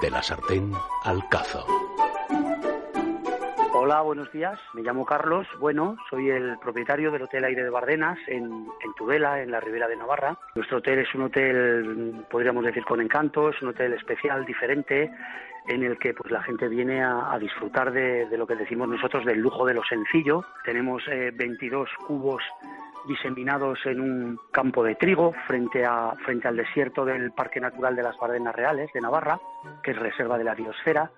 De la sartén al cazo. Hola, buenos días. Me llamo Carlos. Bueno, soy el propietario del Hotel Aire de Bardenas en, Tudela, en la Ribera de Navarra. Nuestro hotel es un hotel, podríamos decir, con encanto, es un hotel especial, diferente, en el que pues la gente viene a, disfrutar de, lo que decimos nosotros del lujo de lo sencillo. Tenemos 22 eh, cubos diseminados en un campo de trigo frente, a, frente al desierto del Parque Natural de las Bardenas Reales de Navarra, que es reserva de la biosfera,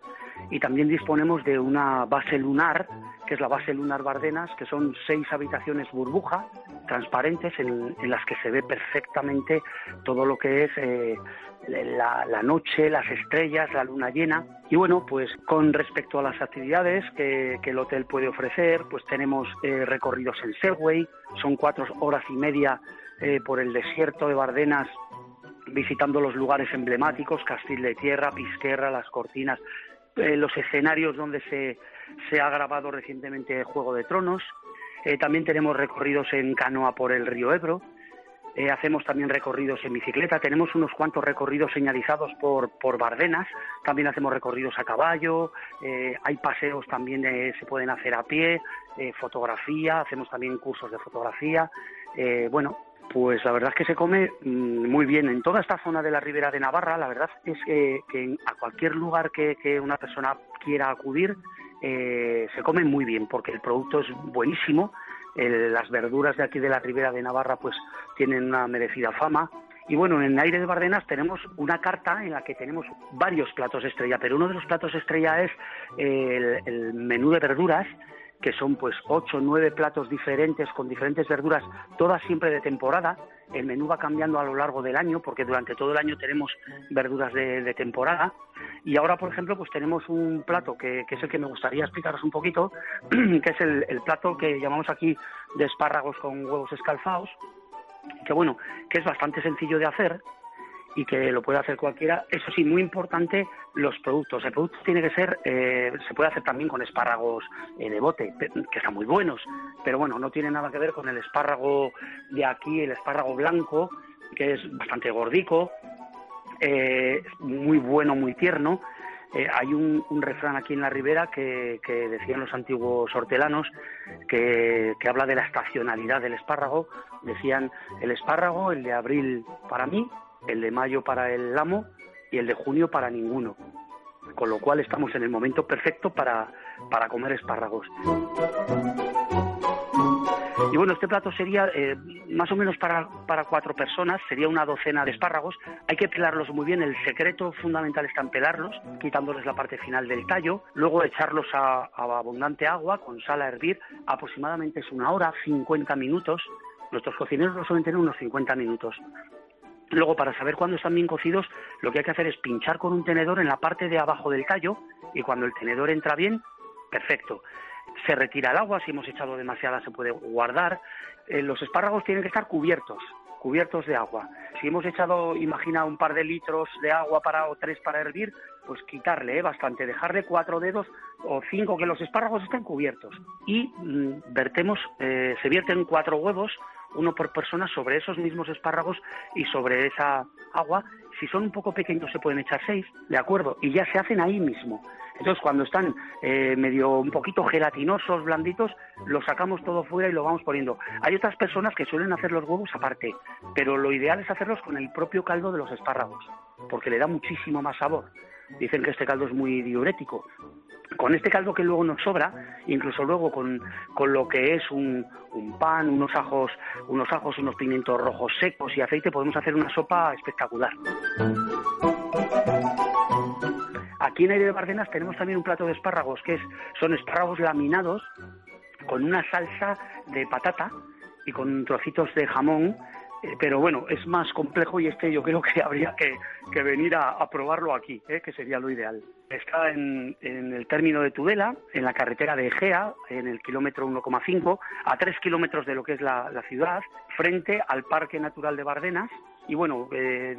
y también disponemos de una base lunar, que es la base lunar Bardenas, que son seis habitaciones burbuja transparentes en, las que se ve perfectamente todo lo que es eh, la, noche, las estrellas, la luna llena. Y bueno, pues con respecto a las actividades que, el hotel puede ofrecer, pues tenemos eh, recorridos en Segway, son cuatro horas y media eh, por el desierto de Bardenas visitando los lugares emblemáticos, Castil de Tierra, Pisquerra, Las Cortinas, eh, los escenarios donde se, ha grabado recientemente Juego de Tronos. también tenemos recorridos en canoa por el río Ebro. Eh, hacemos también recorridos en bicicleta, tenemos unos cuantos recorridos señalizados por, por Bardenas, también hacemos recorridos a caballo, eh, hay paseos también eh, se pueden hacer a pie, fotografía, hacemos también cursos de fotografía. bueno, pues la verdad es que se come mm, muy bien. En toda esta zona de la Ribera de Navarra. La verdad es que, a cualquier lugar que, que, una persona quiera acudir se come muy bien porque el producto es buenísimo las verduras de aquí de la Ribera de Navarra pues tienen una merecida fama. Y bueno, en Aire de Bardenas tenemos una carta en la que tenemos varios platos estrella, pero uno de los platos estrella es el, menú de verduras, que son pues ocho nueve platos diferentes con diferentes verduras, todas siempre de temporada. El menú va cambiando a lo largo del año porque durante todo el año tenemos verduras de temporada y ahora, por ejemplo, pues tenemos un plato que, es el que me gustaría explicaros un poquito, que es el, plato que llamamos aquí de espárragos con huevos escalfados, que bueno, que es bastante sencillo de hacer y que lo puede hacer cualquiera. Eso sí, muy importante, los productos. El producto tiene que ser, eh, se puede hacer también con espárragos eh, de bote, que están muy buenos, pero bueno, no tiene nada que ver con el espárrago de aquí, el espárrago blanco, que es bastante gordico, eh, muy bueno, muy tierno. Eh, hay un, refrán aquí en la ribera que, decían los antiguos hortelanos que, habla de la estacionalidad del espárrago. Decían el espárrago, el de abril para mí, el de mayo para el amo y el de junio para ninguno. Con lo cual estamos en el momento perfecto para, para comer espárragos. Y bueno, este plato sería eh, más o menos para, para cuatro personas, sería una docena de espárragos. Hay que pelarlos muy bien, el secreto fundamental está en pelarlos, quitándoles la parte final del tallo, luego echarlos a, abundante agua con sal a hervir, aproximadamente es una hora, 50 minutos. Nuestros cocineros lo suelen tener unos 50 minutos. Luego, para saber cuándo están bien cocidos, lo que hay que hacer es pinchar con un tenedor en la parte de abajo del tallo y cuando el tenedor entra bien, perfecto se retira el agua, si hemos echado demasiada se puede guardar. Eh, los espárragos tienen que estar cubiertos, cubiertos de agua. Si hemos echado, imagina, un par de litros de agua para o tres para hervir, pues quitarle eh, bastante, dejarle cuatro dedos o cinco que los espárragos estén cubiertos. Y mm, vertemos, eh, se vierten cuatro huevos, uno por persona, sobre esos mismos espárragos y sobre esa agua. Si son un poco pequeños se pueden echar seis, ¿de acuerdo? Y ya se hacen ahí mismo. Entonces, cuando están eh, medio un poquito gelatinosos, blanditos, los sacamos todo fuera y lo vamos poniendo. Hay otras personas que suelen hacer los huevos aparte, pero lo ideal es hacerlos con el propio caldo de los espárragos, porque le da muchísimo más sabor. Dicen que este caldo es muy diurético. Con este caldo que luego nos sobra, incluso luego con, con lo que es un, un, pan, unos ajos, unos ajos, unos pimientos rojos secos y aceite, podemos hacer una sopa espectacular. Aquí en Aire de Bardenas tenemos también un plato de espárragos, que es, son espárragos laminados con una salsa de patata y con trocitos de jamón, pero bueno, es más complejo y este yo creo que habría que, venir a, probarlo aquí, eh, que sería lo ideal. Está en, el término de Tudela, en la carretera de Egea, en el kilómetro 1,5, a tres kilómetros de lo que es la, ciudad, frente al Parque Natural de Bardenas. Y bueno, eh,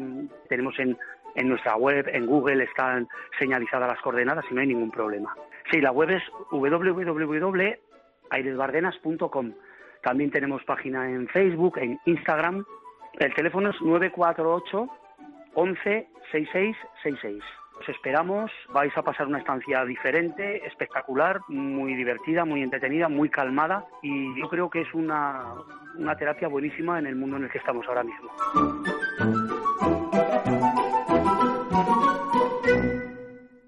tenemos en, en nuestra web, en Google están señalizadas las coordenadas y no hay ningún problema. Sí, la web es www.airesbardenas.com. También tenemos página en Facebook, en Instagram. El teléfono es 948 11 6666. Os esperamos, vais a pasar una estancia diferente, espectacular, muy divertida, muy entretenida, muy calmada y yo creo que es una, una terapia buenísima en el mundo en el que estamos ahora mismo.